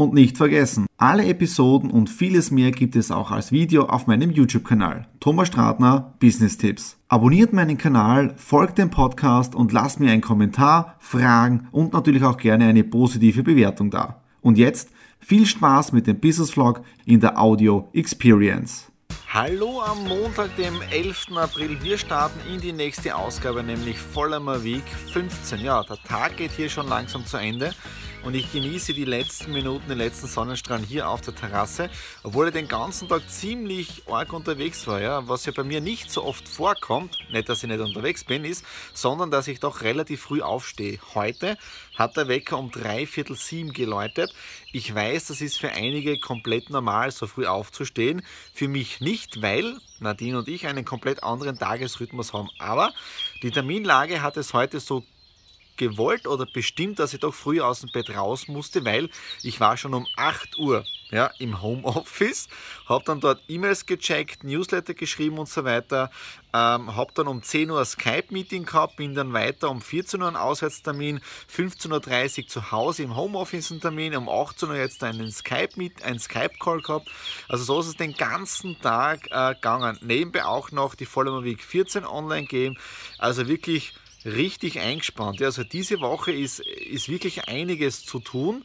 Und nicht vergessen, alle Episoden und vieles mehr gibt es auch als Video auf meinem YouTube-Kanal. Thomas Stratner Business Tipps. Abonniert meinen Kanal, folgt dem Podcast und lasst mir einen Kommentar, Fragen und natürlich auch gerne eine positive Bewertung da. Und jetzt viel Spaß mit dem Business Vlog in der Audio Experience. Hallo am Montag, dem 11. April. Wir starten in die nächste Ausgabe, nämlich Vollmer Week 15. Ja, der Tag geht hier schon langsam zu Ende und ich genieße die letzten Minuten, den letzten Sonnenstrahlen hier auf der Terrasse, obwohl ich den ganzen Tag ziemlich arg unterwegs war. Ja. Was ja bei mir nicht so oft vorkommt, nicht, dass ich nicht unterwegs bin, ist, sondern dass ich doch relativ früh aufstehe. Heute hat der Wecker um drei Viertel sieben geläutet. Ich weiß, das ist für einige komplett normal, so früh aufzustehen. Für mich nicht, weil Nadine und ich einen komplett anderen Tagesrhythmus haben. Aber die Terminlage hat es heute so gewollt oder bestimmt, dass ich doch früh aus dem Bett raus musste, weil ich war schon um 8 Uhr ja, im Homeoffice, habe dann dort E-Mails gecheckt, Newsletter geschrieben und so weiter, ähm, habe dann um 10 Uhr Skype-Meeting gehabt, bin dann weiter um 14 Uhr ein Auswärtstermin, 15.30 Uhr zu Hause im Homeoffice ein Termin, um 18 Uhr jetzt einen Skype-Meet, ein Skype-Call gehabt. Also so ist es den ganzen Tag äh, gegangen. Nebenbei auch noch die Vollmer Week 14 online gehen. Also wirklich richtig eingespannt. Also diese Woche ist, ist wirklich einiges zu tun.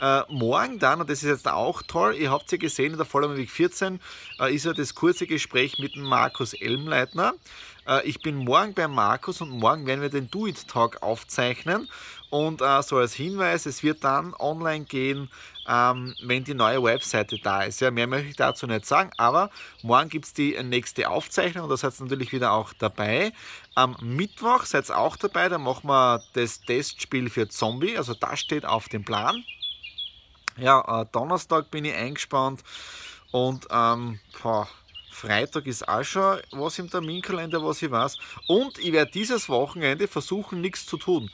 Äh, morgen dann, und das ist jetzt auch toll, ihr habt ja gesehen, in der Vollmer Weg 14 äh, ist ja das kurze Gespräch mit Markus Elmleitner. Äh, ich bin morgen bei Markus und morgen werden wir den Do It Talk aufzeichnen. Und äh, so als Hinweis, es wird dann online gehen, ähm, wenn die neue Webseite da ist. Ja, mehr möchte ich dazu nicht sagen, aber morgen gibt es die nächste Aufzeichnung und da seid ihr natürlich wieder auch dabei. Am Mittwoch seid ihr auch dabei, da machen wir das Testspiel für Zombie, also das steht auf dem Plan. Ja, äh, Donnerstag bin ich eingespannt und ähm, boah, Freitag ist auch schon was im Terminkalender, was ich weiß. Und ich werde dieses Wochenende versuchen, nichts zu tun.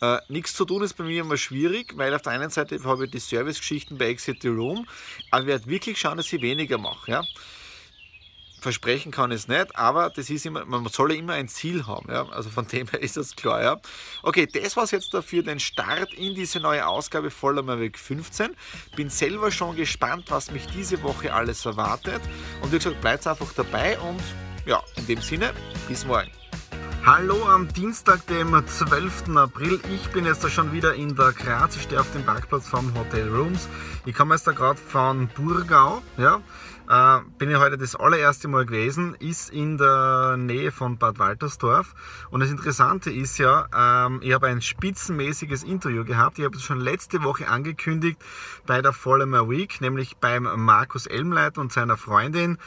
Äh, nichts zu tun ist bei mir immer schwierig, weil auf der einen Seite habe ich die Servicegeschichten bei Exit the Room, aber ich werde wirklich schauen, dass ich weniger mache. Ja? Versprechen kann ich es nicht, aber das ist immer, man soll ja immer ein Ziel haben. Ja? Also von dem her ist das klar. Ja? Okay, das war es jetzt dafür, den Start in diese neue Ausgabe voller Mavic 15. Bin selber schon gespannt, was mich diese Woche alles erwartet. Und wie gesagt, bleibt einfach dabei und ja, in dem Sinne, bis morgen. Hallo am Dienstag, dem 12. April. Ich bin jetzt da schon wieder in der Graz. Ich stehe auf dem Parkplatz vom Hotel Rooms. Ich komme jetzt da gerade von Burgau. Ja, äh, bin ich heute das allererste Mal gewesen. Ist in der Nähe von Bad Waltersdorf. Und das Interessante ist ja, ähm, ich habe ein spitzenmäßiges Interview gehabt. Ich habe es schon letzte Woche angekündigt bei der Vollmer Week, nämlich beim Markus Elmleit und seiner Freundin.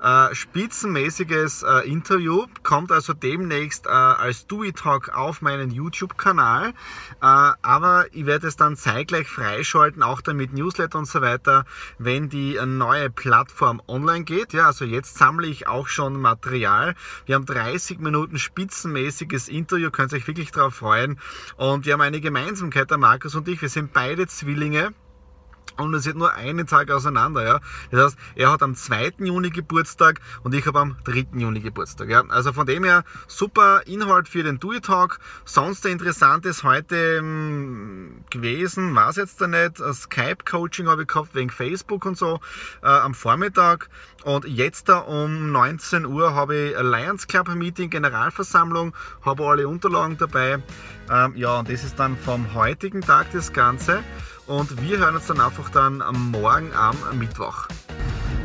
Äh, spitzenmäßiges äh, Interview kommt also demnächst äh, als Dewey Talk auf meinen YouTube-Kanal. Äh, aber ich werde es dann zeitgleich freischalten, auch dann mit Newsletter und so weiter, wenn die neue Plattform online geht. Ja, also jetzt sammle ich auch schon Material. Wir haben 30 Minuten spitzenmäßiges Interview, könnt ihr euch wirklich darauf freuen. Und wir haben eine Gemeinsamkeit, der Markus und ich. Wir sind beide Zwillinge und es sind nur einen Tag auseinander. Ja? Das heißt, er hat am 2. Juni Geburtstag und ich habe am 3. Juni Geburtstag. Ja? Also von dem her super Inhalt für den Do Talk. Sonst der Interessantes heute ähm, gewesen, war es jetzt da nicht. Skype-Coaching habe ich gehabt wegen Facebook und so äh, am Vormittag. Und jetzt da um 19 Uhr habe ich Lions Club Meeting, Generalversammlung, habe alle Unterlagen dabei. Ähm, ja, und das ist dann vom heutigen Tag das Ganze. Und wir hören uns dann einfach dann morgen am Mittwoch.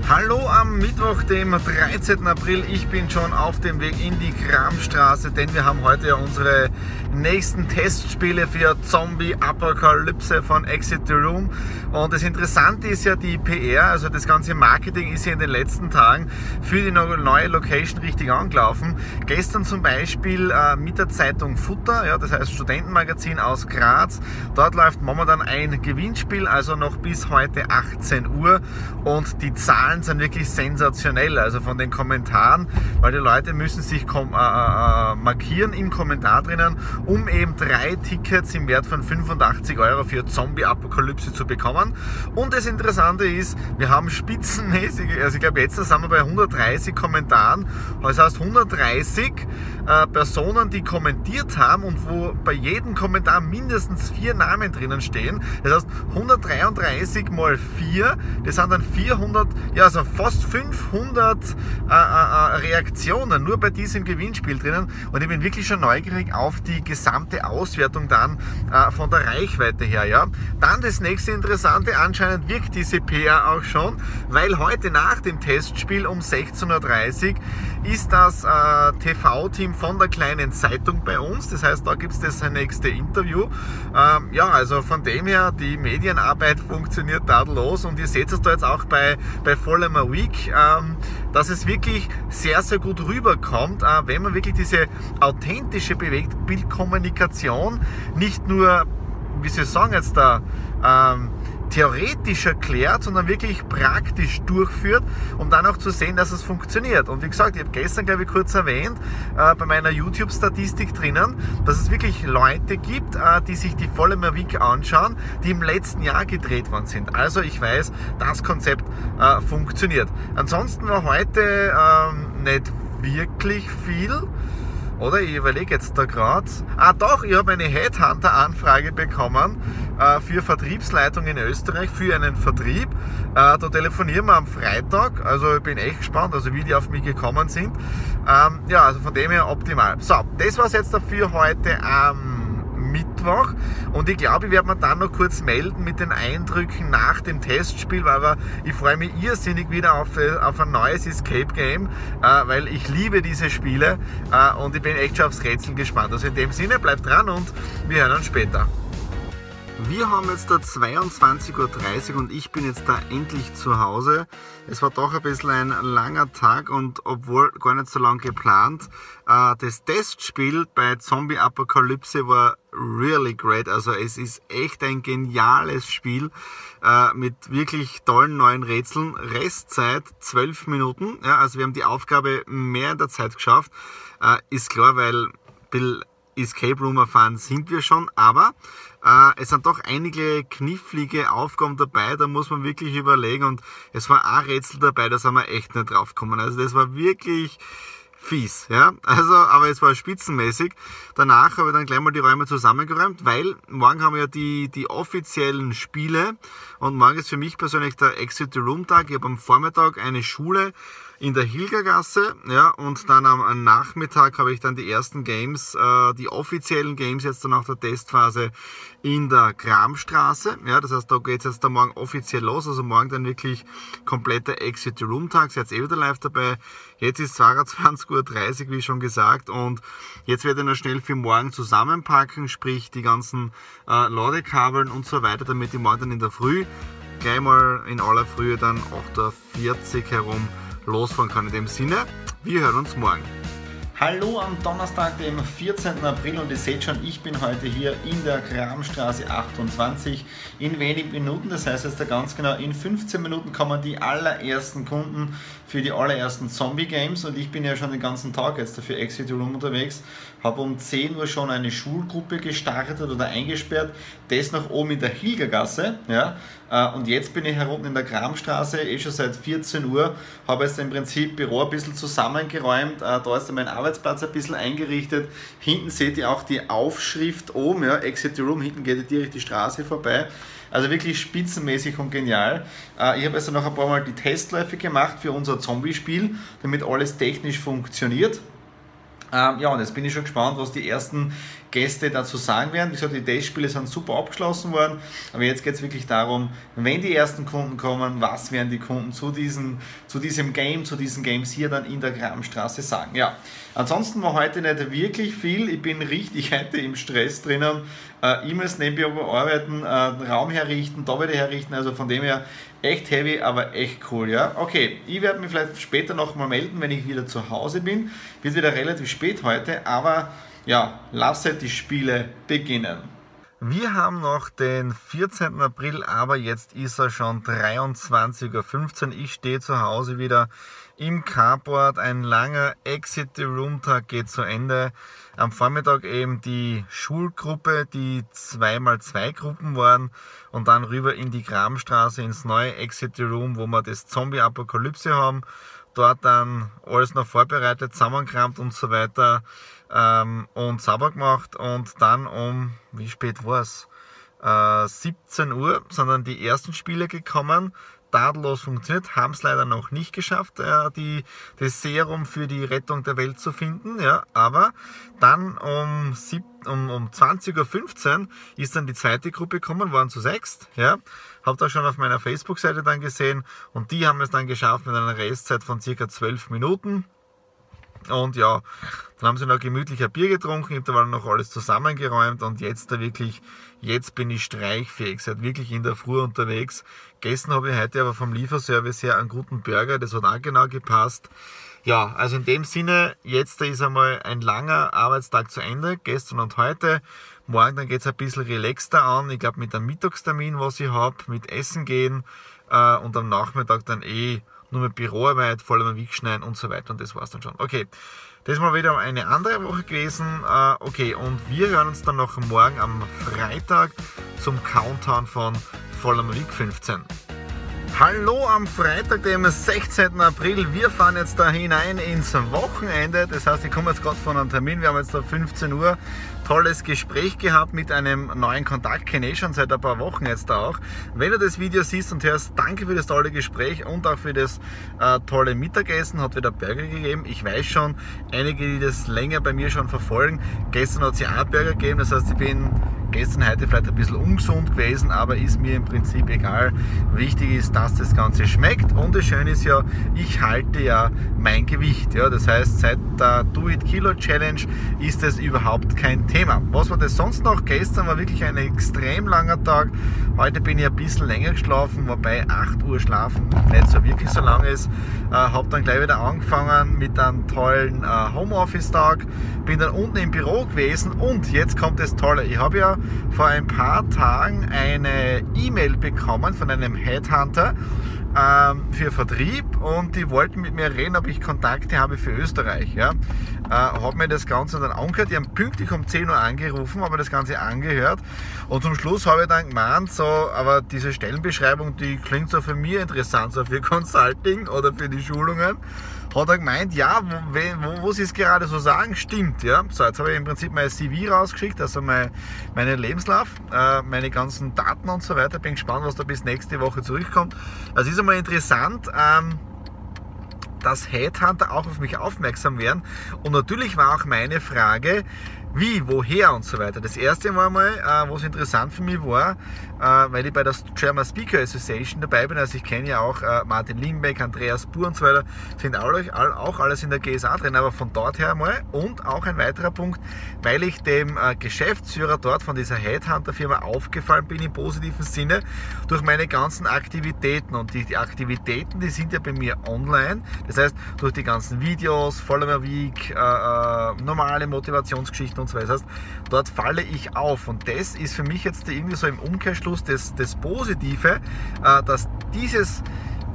Hallo am Mittwoch, dem 13. April. Ich bin schon auf dem Weg in die Kramstraße, denn wir haben heute ja unsere nächsten Testspiele für Zombie Apokalypse von Exit the Room. Und das Interessante ist ja die PR, also das ganze Marketing ist ja in den letzten Tagen für die neue Location richtig angelaufen. Gestern zum Beispiel äh, mit der Zeitung Futter, ja, das heißt Studentenmagazin aus Graz. Dort läuft momentan ein Gewinnspiel, also noch bis heute 18 Uhr. Und die Zahlen sind wirklich sensationell, also von den Kommentaren, weil die Leute müssen sich äh, äh, äh, markieren im Kommentar drinnen, um eben drei Tickets im Wert von 85 Euro für Zombie-Apokalypse zu bekommen. Und das Interessante ist, wir haben spitzenmäßig, also ich glaube jetzt sind wir bei 130 Kommentaren, das heißt 130 äh, Personen, die kommentiert haben und wo bei jedem Kommentar mindestens vier Namen drinnen stehen. Das heißt 133 mal 4, das sind dann 400, ja also fast 500 äh, äh, äh, Reaktionen nur bei diesem Gewinnspiel drinnen und ich bin wirklich schon neugierig auf die gesamte Auswertung dann äh, von der Reichweite her. Ja. Dann das nächste Interessante, anscheinend wirkt diese PR auch schon, weil heute nach dem Testspiel um 16.30 Uhr ist das äh, TV-Team von der kleinen Zeitung bei uns. Das heißt, da gibt es das nächste Interview. Ähm, ja, also von dem her, die Medienarbeit funktioniert tadellos und ihr seht es da jetzt auch bei, bei Vollmer Week, ähm, dass es wirklich sehr, sehr gut rüberkommt, äh, wenn man wirklich diese authentische Bewegtbildkommunikation nicht nur, wie ich sagen jetzt da, ähm, theoretisch erklärt, sondern wirklich praktisch durchführt, um dann auch zu sehen, dass es funktioniert. Und wie gesagt, ich habe gestern, glaube ich, kurz erwähnt, äh, bei meiner YouTube-Statistik drinnen, dass es wirklich Leute gibt, äh, die sich die volle Mavic anschauen, die im letzten Jahr gedreht worden sind. Also ich weiß, das Konzept äh, funktioniert. Ansonsten war heute ähm, nicht wirklich viel. Oder ich überlege jetzt da gerade. Ah doch, ich habe eine Headhunter-Anfrage bekommen äh, für Vertriebsleitung in Österreich, für einen Vertrieb. Äh, da telefonieren wir am Freitag. Also ich bin echt gespannt, also wie die auf mich gekommen sind. Ähm, ja, also von dem her optimal. So, das war es jetzt dafür heute am Mittwoch. Und ich glaube, ich werde mir dann noch kurz melden mit den Eindrücken nach dem Testspiel, weil ich freue mich irrsinnig wieder auf, äh, auf ein neues Escape Game, äh, weil ich liebe diese Spiele äh, und ich bin echt schon aufs Rätsel gespannt. Also in dem Sinne, bleibt dran und wir hören uns später. Wir haben jetzt da 22.30 Uhr und ich bin jetzt da endlich zu Hause. Es war doch ein bisschen ein langer Tag und obwohl gar nicht so lang geplant. Das Testspiel bei Zombie Apokalypse war really great. Also es ist echt ein geniales Spiel äh, mit wirklich tollen neuen Rätseln. Restzeit 12 Minuten. Ja, also wir haben die Aufgabe mehr in der Zeit geschafft. Äh, ist klar, weil Bill Escape Room erfahren sind wir schon, aber äh, es sind doch einige knifflige Aufgaben dabei, da muss man wirklich überlegen und es war ein Rätsel dabei, da sind wir echt nicht drauf gekommen. Also das war wirklich fies, ja. Also, aber es war spitzenmäßig. Danach habe ich dann gleich mal die Räume zusammengeräumt, weil morgen haben wir ja die, die offiziellen Spiele und morgen ist für mich persönlich der Exit the Room Tag. Ich habe am Vormittag eine Schule in der Hilgergasse, ja, und dann am, Nachmittag habe ich dann die ersten Games, äh, die offiziellen Games jetzt dann nach der Testphase in der Kramstraße, ja, das heißt, da geht es jetzt dann morgen offiziell los, also morgen dann wirklich kompletter Exit-Room-Tag, seid ihr eh wieder live dabei. Jetzt ist 22.30 Uhr, wie schon gesagt, und jetzt werde ich noch schnell für morgen zusammenpacken, sprich die ganzen äh, Ladekabeln und so weiter, damit ich morgen dann in der Früh gleich mal in aller Frühe dann 8.40 Uhr herum losfahren kann. In dem Sinne, wir hören uns morgen. Hallo am Donnerstag, dem 14. April und ihr seht schon, ich bin heute hier in der Kramstraße 28 in wenigen Minuten, das heißt jetzt ganz genau, in 15 Minuten kommen die allerersten Kunden für die allerersten Zombie Games und ich bin ja schon den ganzen Tag jetzt dafür Exit Room unterwegs, habe um 10 Uhr schon eine Schulgruppe gestartet oder eingesperrt, das noch oben in der Hilgergasse, ja, äh, und jetzt bin ich herunten in der Kramstraße, eh schon seit 14 Uhr, habe jetzt im Prinzip Büro ein bisschen zusammengeräumt, äh, da ist mein Arbeitsplatz ein bisschen eingerichtet, hinten seht ihr auch die Aufschrift oben, ja, Exit Room, hinten geht direkt die Straße vorbei, also wirklich spitzenmäßig und genial. Äh, ich habe also noch ein paar Mal die Testläufe gemacht für unser Zombie-Spiel, damit alles technisch funktioniert. Ähm, ja, und jetzt bin ich schon gespannt, was die ersten Gäste dazu sagen werden. Wie gesagt, die Testspiele sind super abgeschlossen worden, aber jetzt geht es wirklich darum, wenn die ersten Kunden kommen, was werden die Kunden zu, diesen, zu diesem Game, zu diesen Games hier dann in der Grabenstraße sagen. Ja, ansonsten war heute nicht wirklich viel. Ich bin richtig heute im Stress drinnen. Äh, E-Mails nebenbei bearbeiten, äh, Raum herrichten, da wieder herrichten, also von dem her echt heavy, aber echt cool, ja. Okay, ich werde mich vielleicht später nochmal melden, wenn ich wieder zu Hause bin. Wird wieder relativ spät heute, aber ja, lasse die Spiele beginnen. Wir haben noch den 14. April, aber jetzt ist er schon 23.15 Uhr. Ich stehe zu Hause wieder im Carport. Ein langer Exit the Room Tag geht zu Ende. Am Vormittag eben die Schulgruppe, die 2x2 Gruppen waren und dann rüber in die Grabenstraße ins neue Exit the Room, wo wir das Zombie-Apokalypse haben. Dort dann alles noch vorbereitet, zusammengekramt und so weiter ähm, und sauber gemacht und dann um, wie spät war es? Äh, 17 Uhr sind dann die ersten Spiele gekommen. Tadellos funktioniert, haben es leider noch nicht geschafft, äh, die, das Serum für die Rettung der Welt zu finden. Ja, aber dann um, um, um 20.15 Uhr ist dann die zweite Gruppe gekommen, waren zu sechst. Ja, Habt ihr schon auf meiner Facebook-Seite dann gesehen und die haben es dann geschafft mit einer Restzeit von circa 12 Minuten. Und ja, dann haben sie noch gemütlich ein Bier getrunken, ich habe da noch alles zusammengeräumt und jetzt da wirklich, jetzt bin ich streichfähig, seid wirklich in der Früh unterwegs. Gestern habe ich heute aber vom Lieferservice her einen guten Burger, das hat auch genau gepasst. Ja, also in dem Sinne, jetzt ist einmal ein langer Arbeitstag zu Ende, gestern und heute. Morgen dann geht es ein bisschen relaxter an, ich glaube mit einem Mittagstermin, was ich habe, mit Essen gehen äh, und am Nachmittag dann eh nur mit Büroarbeit, vor allem Weg schneiden und so weiter und das war's dann schon. Okay, das ist mal wieder eine andere Woche gewesen. Äh, okay, und wir hören uns dann noch morgen am Freitag zum Countdown von Vollem Week 15. Hallo am Freitag, dem 16. April. Wir fahren jetzt da hinein ins Wochenende. Das heißt, ich komme jetzt gerade von einem Termin. Wir haben jetzt da 15 Uhr tolles Gespräch gehabt mit einem neuen Kontakt, kenne ich schon seit ein paar Wochen jetzt auch. Wenn du das Video siehst und hörst, danke für das tolle Gespräch und auch für das äh, tolle Mittagessen, hat wieder Burger gegeben. Ich weiß schon, einige, die das länger bei mir schon verfolgen, gestern hat ja auch Burger gegeben, das heißt, ich bin gestern, heute vielleicht ein bisschen ungesund gewesen, aber ist mir im Prinzip egal. Wichtig ist, dass das Ganze schmeckt und das Schöne ist ja, ich halte ja mein Gewicht. Ja, das heißt, seit der Do It Kilo Challenge ist das überhaupt kein Thema. Was war das sonst noch? Gestern war wirklich ein extrem langer Tag. Heute bin ich ein bisschen länger geschlafen, wobei 8 Uhr schlafen nicht so wirklich so lang ist. Äh, habe dann gleich wieder angefangen mit einem tollen äh, Homeoffice-Tag. Bin dann unten im Büro gewesen und jetzt kommt das Tolle. Ich habe ja vor ein paar Tagen eine E-Mail bekommen von einem Headhunter ähm, für Vertrieb und die wollten mit mir reden, ob ich Kontakte habe für Österreich. Ja. Äh, habe mir das Ganze dann angehört. Die haben pünktlich um 10 Uhr angerufen, habe mir das Ganze angehört und zum Schluss habe ich dann gemeint, so, aber diese Stellenbeschreibung, die klingt so für mich interessant, so für Consulting oder für die Schulungen hat er gemeint, ja, wo, wo, sie es gerade so sagen, stimmt. Ja. So, jetzt habe ich im Prinzip mein CV rausgeschickt, also mein, meinen Lebenslauf, äh, meine ganzen Daten und so weiter. Bin gespannt, was da bis nächste Woche zurückkommt. Also ist einmal interessant. Ähm, dass Headhunter auch auf mich aufmerksam werden. Und natürlich war auch meine Frage, wie, woher und so weiter. Das erste war mal, äh, was interessant für mich war, äh, weil ich bei der German Speaker Association dabei bin. Also ich kenne ja auch äh, Martin Limbeck, Andreas Buhr und so weiter, sind auch, auch alles in der GSA drin, aber von dort her mal. Und auch ein weiterer Punkt, weil ich dem äh, Geschäftsführer dort von dieser Headhunter-Firma aufgefallen bin im positiven Sinne durch meine ganzen Aktivitäten. Und die, die Aktivitäten, die sind ja bei mir online. Das heißt, durch die ganzen Videos, Follower Week, äh, äh, normale Motivationsgeschichten und so weiter. Das heißt, dort falle ich auf. Und das ist für mich jetzt irgendwie so im Umkehrschluss das, das Positive, äh, dass dieses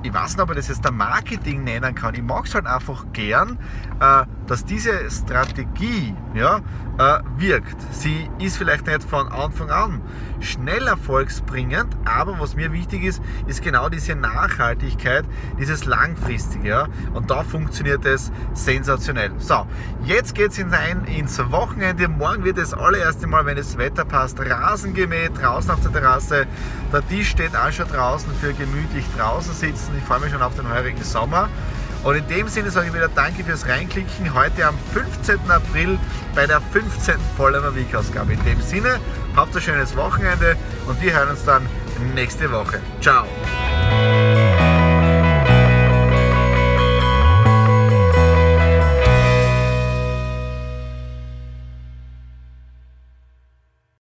ich weiß nicht, ob ich das jetzt der Marketing nennen kann. Ich mag es halt einfach gern, äh, dass diese Strategie ja, äh, wirkt. Sie ist vielleicht nicht von Anfang an schnell erfolgsbringend, aber was mir wichtig ist, ist genau diese Nachhaltigkeit, dieses Langfristige. Ja? Und da funktioniert es sensationell. So, jetzt geht es hinein ins Wochenende. Morgen wird das allererste Mal, wenn das Wetter passt, Rasen gemäht, draußen auf der Terrasse. Der Tisch steht auch schon draußen für gemütlich draußen sitzen. Ich freue mich schon auf den heurigen Sommer. Und in dem Sinne sage ich wieder Danke fürs Reinklicken. Heute am 15. April bei der 15. Vollmer Week Ausgabe. In dem Sinne, habt ein schönes Wochenende und wir hören uns dann nächste Woche. Ciao!